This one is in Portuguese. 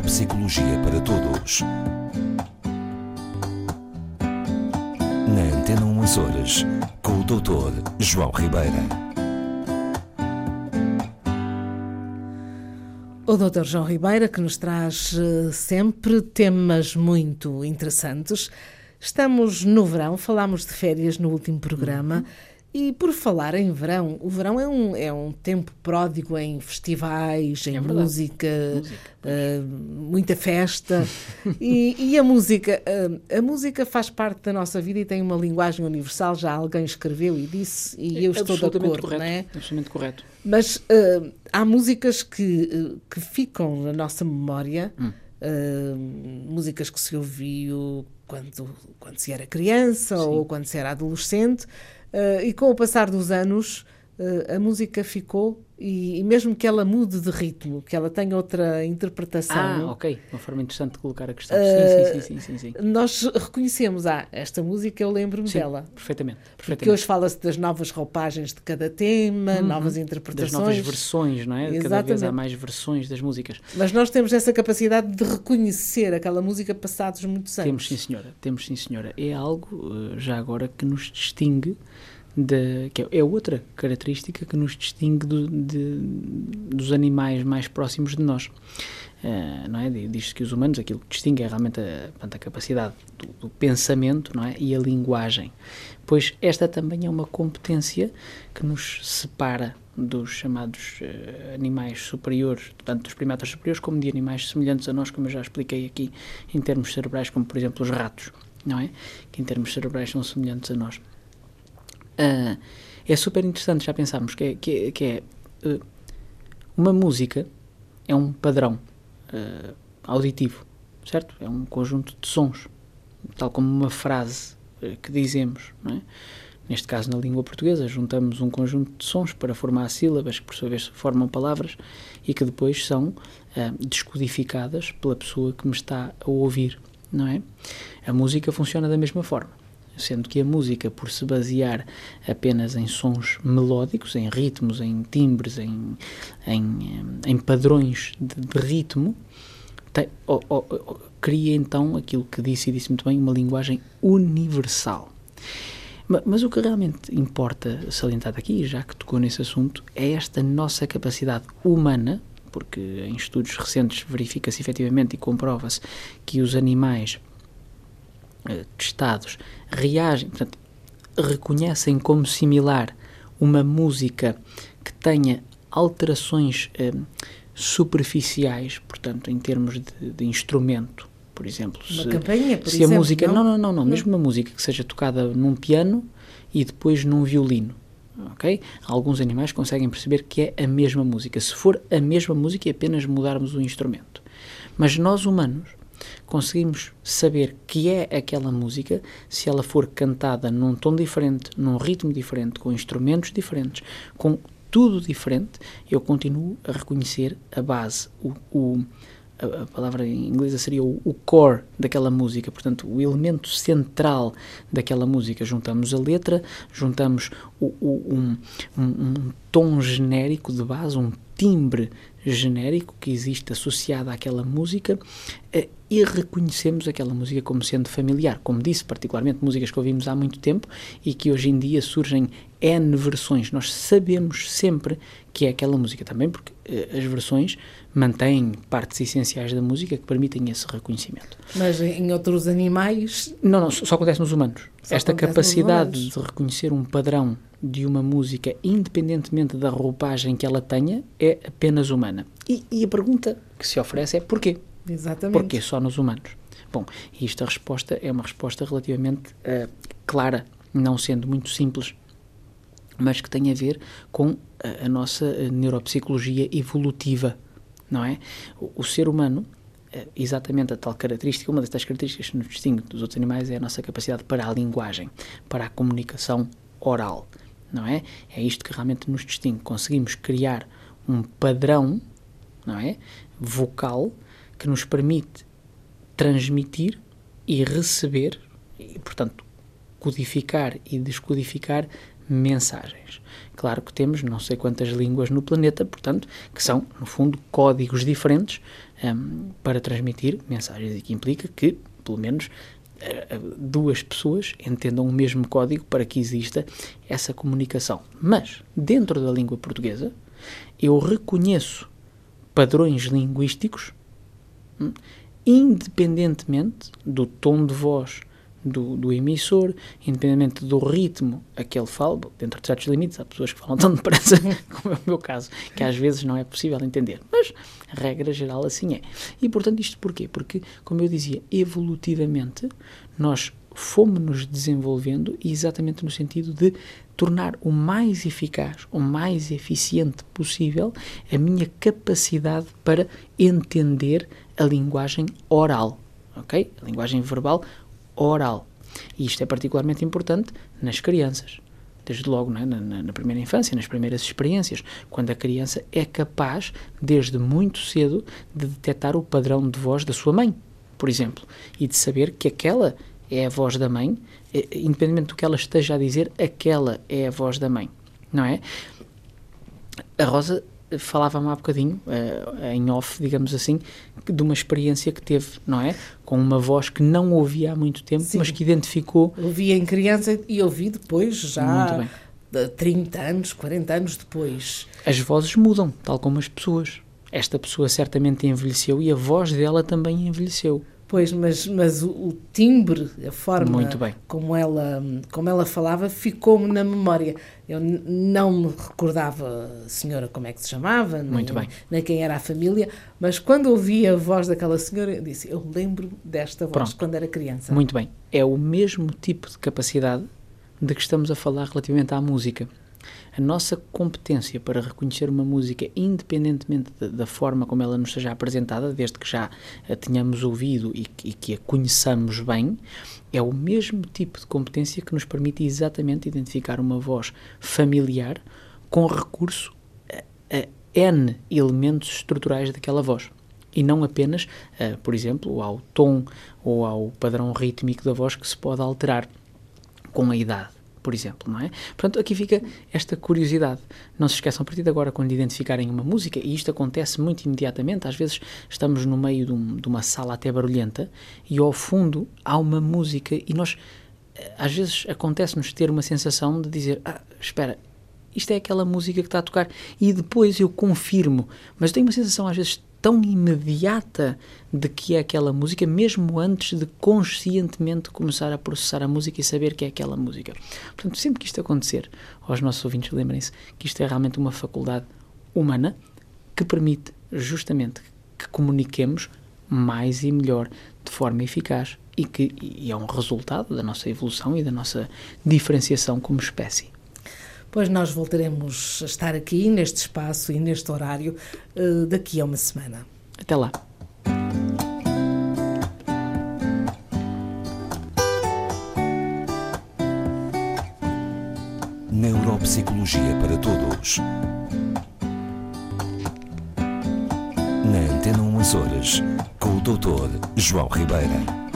Neuropsicologia para Todos. Na Antena 1 Açores, com o Dr. João Ribeira. O Dr. João Ribeira, que nos traz eh, sempre temas muito interessantes. Estamos no verão, falámos de férias no último programa. E por falar em verão, o verão é um, é um tempo pródigo em festivais, em É música, Música, eh, muita festa. e, e a música? eh, a música faz parte da nossa vida e tem uma linguagem universal. Já alguém escreveu e disse, e eu estou de acordo, correto, não é? Absolutamente correto. Mas eh, há músicas que, que ficam na nossa memória, Hum. músicas que se ouviu quando, quando se era criança ou quando se era adolescente, e com o passar dos anos eh, a música ficou, e, e mesmo que ela mude de ritmo, que ela tenha outra interpretação. Ah, ok. Uma forma interessante de colocar a questão. Eh, sim, sim, sim, sim, sim, sim. Nós reconhecemos, ah, esta música eu lembro-me dela. Perfeitamente. Porque perfeitamente. hoje fala-se das novas roupagens de cada tema, novas das interpretações. novas versões, não é? Cada vez Exatamente. há mais versões das músicas. Mas nós temos essa capacidade de reconhecer aquela música passados muitos anos. Temos sim, senhora. Temos sim, senhora. É algo, eh, já agora, que nos distingue da. Que é- é outra característica que nos distingue do- de- dos animais mais próximos de nós. Eh, não é? Diz-se que os humanos, aquilo que distingue é realmente a, a capacidade do, do pensamento não é? e a linguagem. Pois esta também é uma competência que nos separa dos chamados eh, animais superiores, tanto dos primatas superiores como de animais semelhantes a nós, como eu já expliquei aqui, em termos cerebrais, como por exemplo os ratos, não é? Que em termos cerebrais são semelhantes a nós. Ah, é super interessante já pensarmos que é, que é, que é, eh, uma música é um padrão eh, auditivo, certo? É um conjunto de sons, tal como uma frase que dizemos, é? Neste caso, na língua portuguesa, juntamos um conjunto de sons para formar sílabas que, por sua vez, formam palavras e que depois são descodificadas pela pessoa que me está a ouvir, não é? A música funciona da mesma forma, sendo que a música, por se basear apenas em sons melódicos, em ritmos, em timbres, em, em, em padrões de, de ritmo, tem- o- o- o- cria então aquilo que disse e disse muito bem, uma linguagem universal. Ma- Mas o que realmente importa salientar aqui, já que tocou nesse assunto, é esta nossa capacidade humana, porque em estudos recentes verifica-se efetivamente e comprova-se que os animais eh, testados reagem, portanto, reconhecem como similar uma música que tenha alterações eh, superficiais, portanto, em termos de, de instrumento, por exemplo. Uma se- campainha, por se exemplo, a música não? não não não não mesmo uma música que seja tocada num piano e depois num violino ok alguns animais conseguem perceber que é a mesma música se for a mesma música e apenas mudarmos o instrumento mas nós humanos conseguimos saber que é aquela música se ela for cantada num tom diferente num ritmo diferente com instrumentos diferentes com tudo diferente eu continuo a reconhecer a base o, o a, palavra em inglesa seria o, o core daquela música, portanto, o elemento central daquela música. Juntamos a letra, juntamos o, o- um, um- um tom genérico de base, um timbre genérico que existe associado àquela música eh, e reconhecemos aquela música como sendo familiar. Como disse, particularmente músicas que ouvimos há muito tempo e que hoje em dia surgem N versões. Nós sabemos sempre que é aquela música também, porque eh, as versões mantêm partes essenciais da música que permitem esse reconhecimento. Mas em outros animais, Não, não, só acontece nos humanos. Só Esta capacidade humanos. de reconhecer um padrão de uma música, independentemente da roupagem que ela tenha, é apenas humana. E, e a pergunta que se oferece é porquê? exatamente. Porquê só nos humanos? Bom, e esta resposta é uma resposta relativamente eh, clara, não sendo muito simples, mas que tem a ver com a, a nossa eh, neuropsicologia evolutiva, não é? O, o ser humano, eh, exatamente a tal característica, uma das tais características que nos distingue dos outros animais é a nossa capacidade para a linguagem, para a comunicação oral, não é? É isto que realmente nos distingue. Conseguimos criar um padrão, não é? Vocal que nos permite transmitir e receber, e, portanto, codificar e descodificar mensagens. Claro que temos não sei quantas línguas no planeta, portanto, que são, no fundo, códigos diferentes um, para transmitir mensagens e que implica que, pelo menos, duas pessoas entendam o mesmo código para que exista essa comunicação. Mas, dentro da língua portuguesa, eu reconheço padrões linguísticos, hum, independentemente do tom de voz do, do, emissor, independentemente do ritmo a que ele fala, dentro de certos limites, há pessoas que falam tão depressa, como é o meu caso, que às vezes não é possível entender. Mas, regra geral, assim é. E, portanto, isto porquê? Porque, como eu dizia, evolutivamente, nós fomos-nos desenvolvendo exatamente no sentido de tornar o mais eficaz, o mais eficiente possível a minha capacidade para entender a linguagem oral, ok? A linguagem verbal oral. E isto é particularmente importante nas crianças. Desde logo é? na, na, na, primeira infância, nas primeiras experiências, quando a criança é capaz, desde muito cedo, de detectar o padrão de voz da sua mãe, por exemplo, e de saber que aquela é a voz da mãe, eh, independentemente do que ela esteja a dizer, aquela é a voz da mãe, não é? A Rosa falava-me há bocadinho, uh, em off, digamos assim, de uma experiência que teve, não é? Com uma voz que não ouvia há muito tempo, Sim. mas que identificou. Ouvia em criança e ouvi depois, já 30 anos, 40 anos depois. As vozes mudam, tal como as pessoas. Esta pessoa certamente envelheceu e a voz dela também envelheceu. Pois, mas, mas o, o timbre, a forma como ela, como ela falava, ficou-me na memória. Eu não me recordava a senhora como é que se chamava, Muito nem, bem. nem quem era a família, mas quando ouvi a voz daquela senhora, eu disse, eu lembro desta voz Pronto. quando era criança. Muito bem. É o mesmo tipo de capacidade de que estamos a falar relativamente à música. A nossa competência para reconhecer uma música, independentemente da, da forma como ela nos seja apresentada, desde que já a tenhamos ouvido e, e que a conheçamos bem, é o mesmo tipo de competência que nos permite exatamente identificar uma voz familiar com recurso a, a N elementos estruturais daquela voz. E não apenas, uh, por exemplo, ao tom ou ao padrão rítmico da voz que se pode alterar com a idade por exemplo, não é? Portanto, aqui fica esta curiosidade. Não se esqueçam, a partir de agora, quando identificarem uma música, e isto acontece muito imediatamente, às vezes estamos no meio de, um, de uma sala até barulhenta e ao fundo há uma música e nós, eh, às vezes acontece-nos ter uma sensação de dizer, ah, espera, isto é aquela música que está a tocar e depois eu confirmo, mas tenho uma sensação às vezes tão imediata de que é aquela música, mesmo antes de conscientemente começar a processar a música e saber que é aquela música. Portanto, sempre que isto acontecer, aos nossos ouvintes, lembrem-se que isto é realmente uma faculdade humana que permite justamente que comuniquemos mais e melhor, de forma eficaz e que e é um resultado da nossa evolução e da nossa diferenciação como espécie. Pois nós voltaremos a estar aqui neste espaço e neste horário uh, daqui a uma semana. Até lá. Neuropsicologia para Todos. Na Antena 1 Horas, com o Dr. João Ribeira.